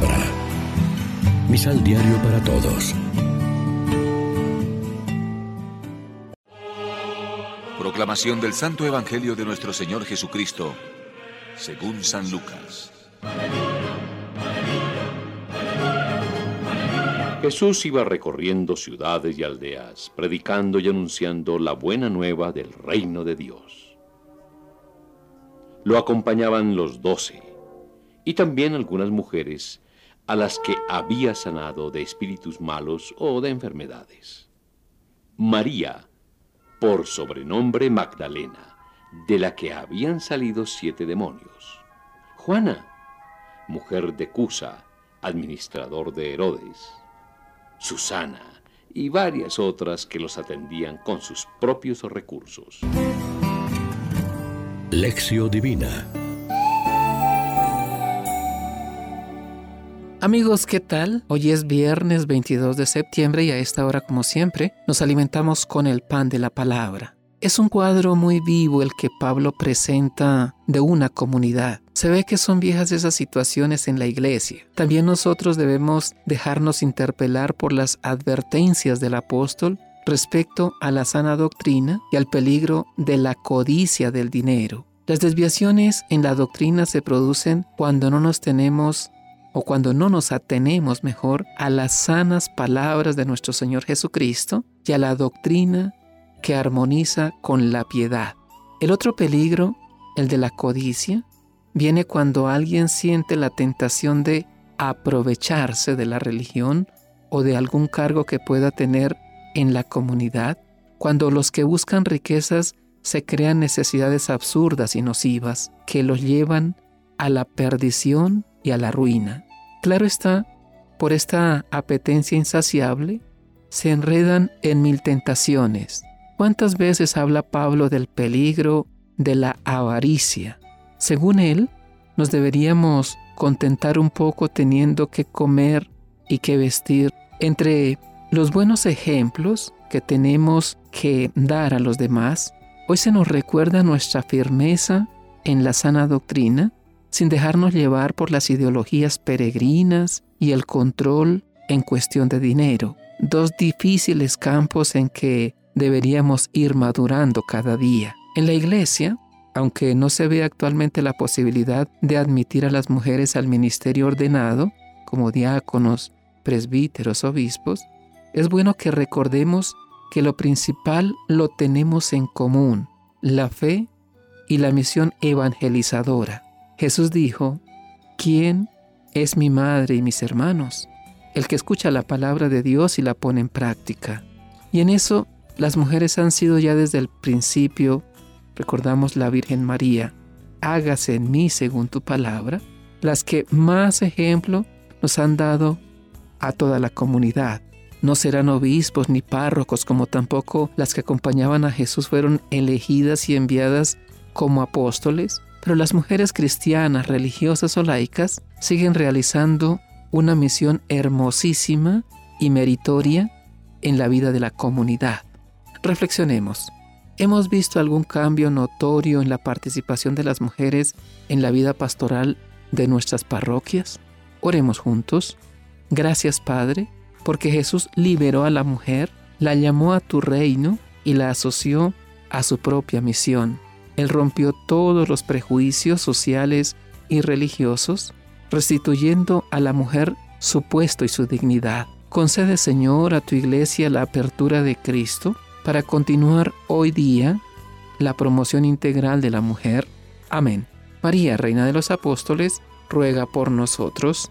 palabra. Misal Diario para Todos. Proclamación del Santo Evangelio de nuestro Señor Jesucristo, según San Lucas. Jesús iba recorriendo ciudades y aldeas, predicando y anunciando la buena nueva del reino de Dios. Lo acompañaban los doce y también algunas mujeres a las que había sanado de espíritus malos o de enfermedades. María, por sobrenombre Magdalena, de la que habían salido siete demonios. Juana, mujer de Cusa, administrador de Herodes. Susana y varias otras que los atendían con sus propios recursos. Lección Divina Amigos, ¿qué tal? Hoy es viernes 22 de septiembre y a esta hora, como siempre, nos alimentamos con el pan de la palabra. Es un cuadro muy vivo el que Pablo presenta de una comunidad. Se ve que son viejas esas situaciones en la iglesia. También nosotros debemos dejarnos interpelar por las advertencias del apóstol respecto a la sana doctrina y al peligro de la codicia del dinero. Las desviaciones en la doctrina se producen cuando no nos tenemos o cuando no nos atenemos mejor a las sanas palabras de nuestro Señor Jesucristo y a la doctrina que armoniza con la piedad. El otro peligro, el de la codicia, viene cuando alguien siente la tentación de aprovecharse de la religión o de algún cargo que pueda tener en la comunidad, cuando los que buscan riquezas se crean necesidades absurdas y nocivas que los llevan a la perdición y a la ruina. Claro está, por esta apetencia insaciable, se enredan en mil tentaciones, ¿Cuántas veces habla Pablo del peligro de la avaricia? Según él, nos deberíamos contentar un poco teniendo que comer y que vestir. Entre los buenos ejemplos que tenemos que dar a los demás, hoy se nos recuerda nuestra firmeza en la sana doctrina, sin dejarnos llevar por las ideologías peregrinas y el control en cuestión de dinero, dos difíciles campos en que deberíamos ir madurando cada día. En la iglesia, aunque no se ve actualmente la posibilidad de admitir a las mujeres al ministerio ordenado, como diáconos, presbíteros, obispos, es bueno que recordemos que lo principal lo tenemos en común, la fe y la misión evangelizadora. Jesús dijo, ¿quién es mi madre y mis hermanos? El que escucha la palabra de Dios y la pone en práctica. Y en eso las mujeres han sido ya desde el principio, recordamos la Virgen María, hágase en mí según tu palabra, las que más ejemplo nos han dado a toda la comunidad. No serán obispos ni párrocos, como tampoco las que acompañaban a Jesús fueron elegidas y enviadas como apóstoles, pero las mujeres cristianas, religiosas o laicas siguen realizando una misión hermosísima y meritoria en la vida de la comunidad. Reflexionemos. ¿Hemos visto algún cambio notorio en la participación de las mujeres en la vida pastoral de nuestras parroquias? Oremos juntos. Gracias Padre, porque Jesús liberó a la mujer, la llamó a tu reino y la asoció a su propia misión. Él rompió todos los prejuicios sociales y religiosos, restituyendo a la mujer su puesto y su dignidad. Concede, Señor, a tu iglesia la apertura de Cristo para continuar hoy día la promoción integral de la mujer. Amén. María, Reina de los Apóstoles, ruega por nosotros.